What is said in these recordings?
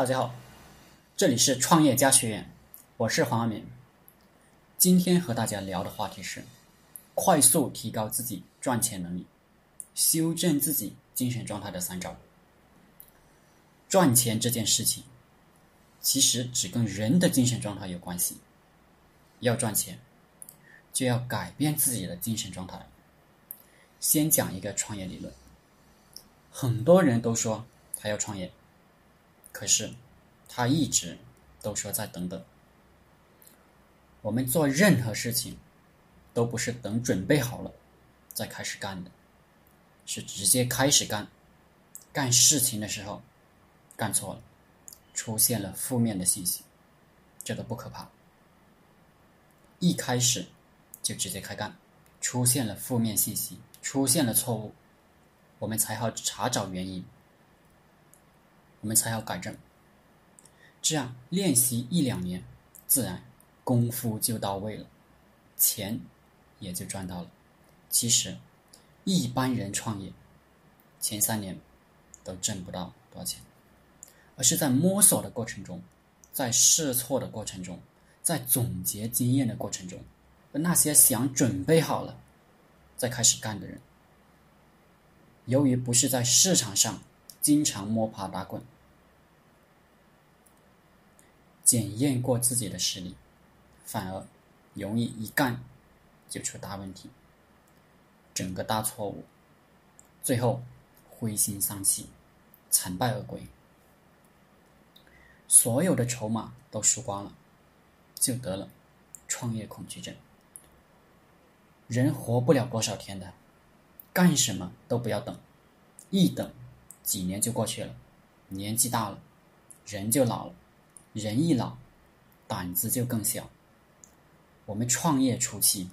大家好，这里是创业家学院，我是黄阿明。今天和大家聊的话题是：快速提高自己赚钱能力，修正自己精神状态的三招。赚钱这件事情，其实只跟人的精神状态有关系。要赚钱，就要改变自己的精神状态。先讲一个创业理论。很多人都说他要创业，可是他一直都说再等等。我们做任何事情，都不是等准备好了再开始干的，是直接开始干。干事情的时候干错了，出现了负面的信息，这都不可怕。一开始就直接开干，出现了负面信息，出现了错误。我们才好查找原因，我们才要改正。这样练习一两年，自然功夫就到位了，钱也就赚到了。其实，一般人创业前三年都挣不到多少钱，而是在摸索的过程中，在试错的过程中，在总结经验的过程中，而那些想准备好了再开始干的人。由于不是在市场上经常摸爬打滚，检验过自己的实力，反而容易一干就出大问题，整个大错误，最后灰心丧气，惨败而归，所有的筹码都输光了，就得了创业恐惧症。人活不了多少天的。干什么都不要等，一等，几年就过去了，年纪大了，人就老了，人一老，胆子就更小。我们创业初期，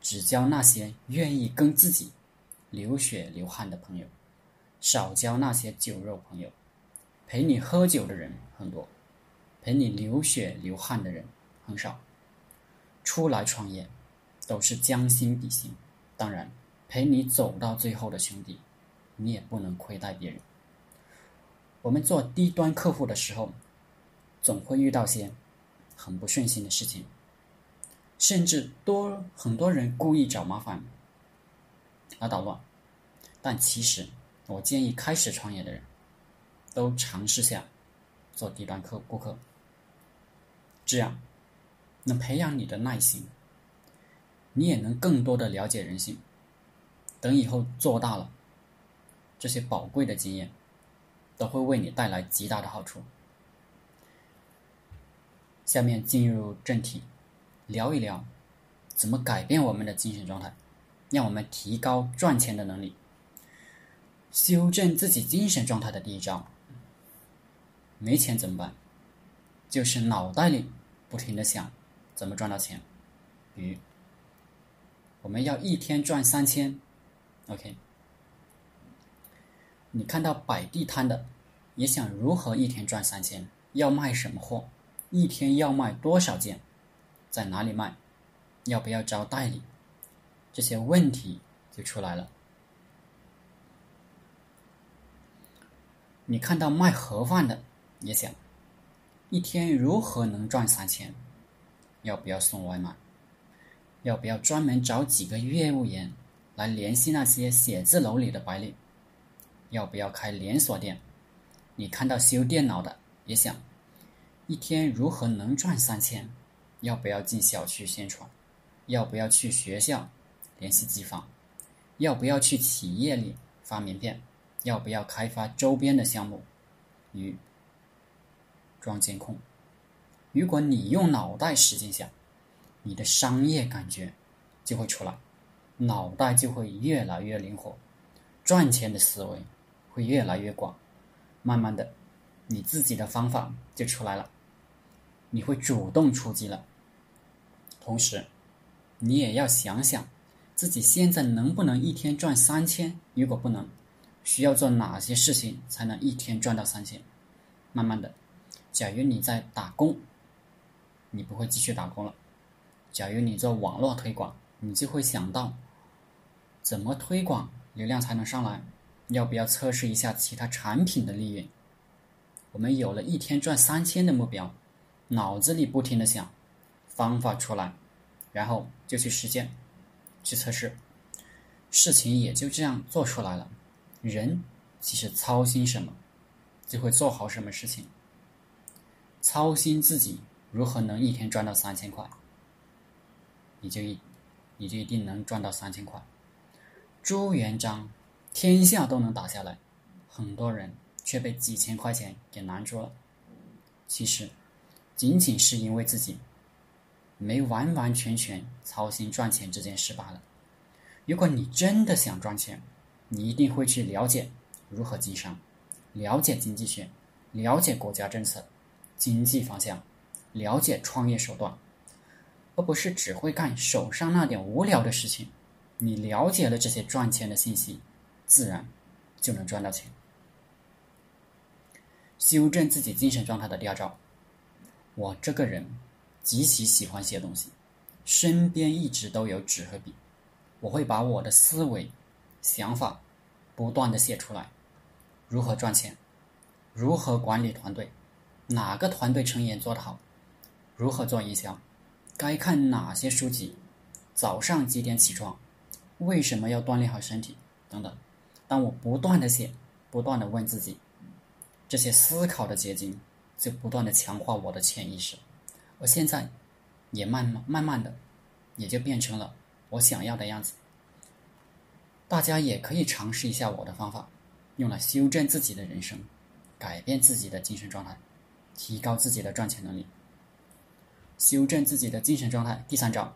只交那些愿意跟自己流血流汗的朋友，少交那些酒肉朋友。陪你喝酒的人很多，陪你流血流汗的人很少。出来创业，都是将心比心，当然。陪你走到最后的兄弟，你也不能亏待别人。我们做低端客户的时候，总会遇到些很不顺心的事情，甚至多很多人故意找麻烦来捣乱。但其实，我建议开始创业的人都尝试下做低端客顾客，这样能培养你的耐心，你也能更多的了解人性。等以后做大了，这些宝贵的经验都会为你带来极大的好处。下面进入正题，聊一聊怎么改变我们的精神状态，让我们提高赚钱的能力。修正自己精神状态的第一招，没钱怎么办？就是脑袋里不停的想怎么赚到钱。比如，我们要一天赚三千。OK，你看到摆地摊的，也想如何一天赚三千？要卖什么货？一天要卖多少件？在哪里卖？要不要招代理？这些问题就出来了。你看到卖盒饭的，也想一天如何能赚三千？要不要送外卖？要不要专门找几个业务员？来联系那些写字楼里的白领，要不要开连锁店？你看到修电脑的也想，一天如何能赚三千？要不要进小区宣传？要不要去学校联系机房？要不要去企业里发名片？要不要开发周边的项目？与装监控？如果你用脑袋使劲想，你的商业感觉就会出来。脑袋就会越来越灵活，赚钱的思维会越来越广，慢慢的，你自己的方法就出来了，你会主动出击了。同时，你也要想想自己现在能不能一天赚三千，如果不能，需要做哪些事情才能一天赚到三千？慢慢的，假如你在打工，你不会继续打工了；假如你做网络推广，你就会想到。怎么推广流量才能上来？要不要测试一下其他产品的利润？我们有了一天赚三千的目标，脑子里不停的想方法出来，然后就去实践，去测试，事情也就这样做出来了。人其实操心什么，就会做好什么事情。操心自己如何能一天赚到三千块，你就一你就一定能赚到三千块。朱元璋天下都能打下来，很多人却被几千块钱给难住了。其实，仅仅是因为自己没完完全全操心赚钱这件事罢了。如果你真的想赚钱，你一定会去了解如何经商，了解经济学，了解国家政策、经济方向，了解创业手段，而不是只会干手上那点无聊的事情。你了解了这些赚钱的信息，自然就能赚到钱。修正自己精神状态的第二招，我这个人极其喜欢写东西，身边一直都有纸和笔，我会把我的思维、想法不断的写出来。如何赚钱？如何管理团队？哪个团队成员做得好？如何做营销？该看哪些书籍？早上几点起床？为什么要锻炼好身体？等等。当我不断的写，不断的问自己，这些思考的结晶就不断的强化我的潜意识，而现在也慢慢慢慢的也就变成了我想要的样子。大家也可以尝试一下我的方法，用来修正自己的人生，改变自己的精神状态，提高自己的赚钱能力。修正自己的精神状态，第三招。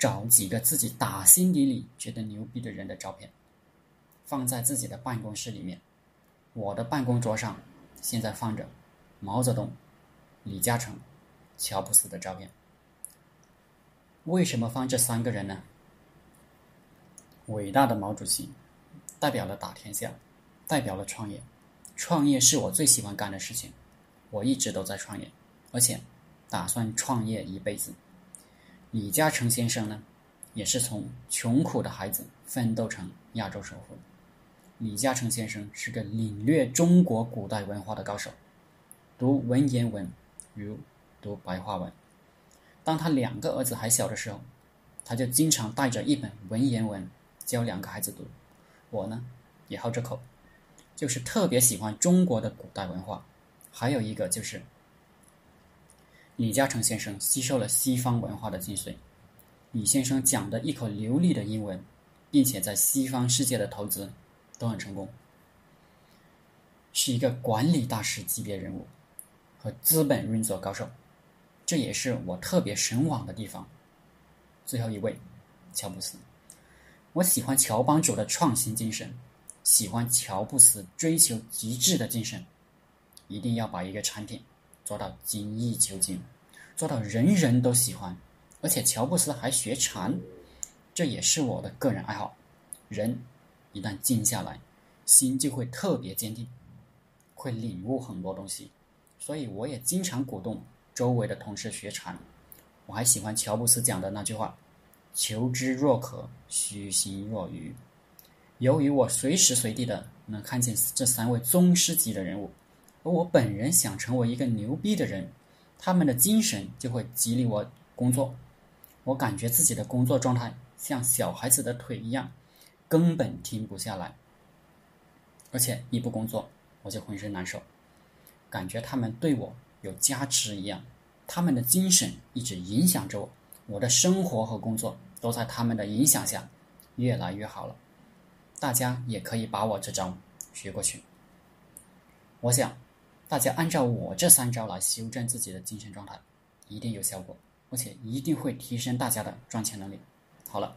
找几个自己打心底里觉得牛逼的人的照片，放在自己的办公室里面。我的办公桌上现在放着毛泽东、李嘉诚、乔布斯的照片。为什么放这三个人呢？伟大的毛主席代表了打天下，代表了创业。创业是我最喜欢干的事情，我一直都在创业，而且打算创业一辈子。李嘉诚先生呢，也是从穷苦的孩子奋斗成亚洲首富。李嘉诚先生是个领略中国古代文化的高手，读文言文如读白话文。当他两个儿子还小的时候，他就经常带着一本文言文教两个孩子读。我呢，也好这口，就是特别喜欢中国的古代文化。还有一个就是。李嘉诚先生吸收了西方文化的精髓，李先生讲的一口流利的英文，并且在西方世界的投资都很成功，是一个管理大师级别人物和资本运作高手，这也是我特别神往的地方。最后一位，乔布斯，我喜欢乔帮主的创新精神，喜欢乔布斯追求极致的精神，一定要把一个产品。做到精益求精，做到人人都喜欢，而且乔布斯还学禅，这也是我的个人爱好。人一旦静下来，心就会特别坚定，会领悟很多东西。所以我也经常鼓动周围的同事学禅。我还喜欢乔布斯讲的那句话：“求知若渴，虚心若愚。”由于我随时随地的能看见这三位宗师级的人物。而我本人想成为一个牛逼的人，他们的精神就会激励我工作。我感觉自己的工作状态像小孩子的腿一样，根本停不下来。而且一不工作，我就浑身难受，感觉他们对我有加持一样。他们的精神一直影响着我，我的生活和工作都在他们的影响下越来越好了。大家也可以把我这招学过去。我想。大家按照我这三招来修正自己的精神状态，一定有效果，而且一定会提升大家的赚钱能力。好了，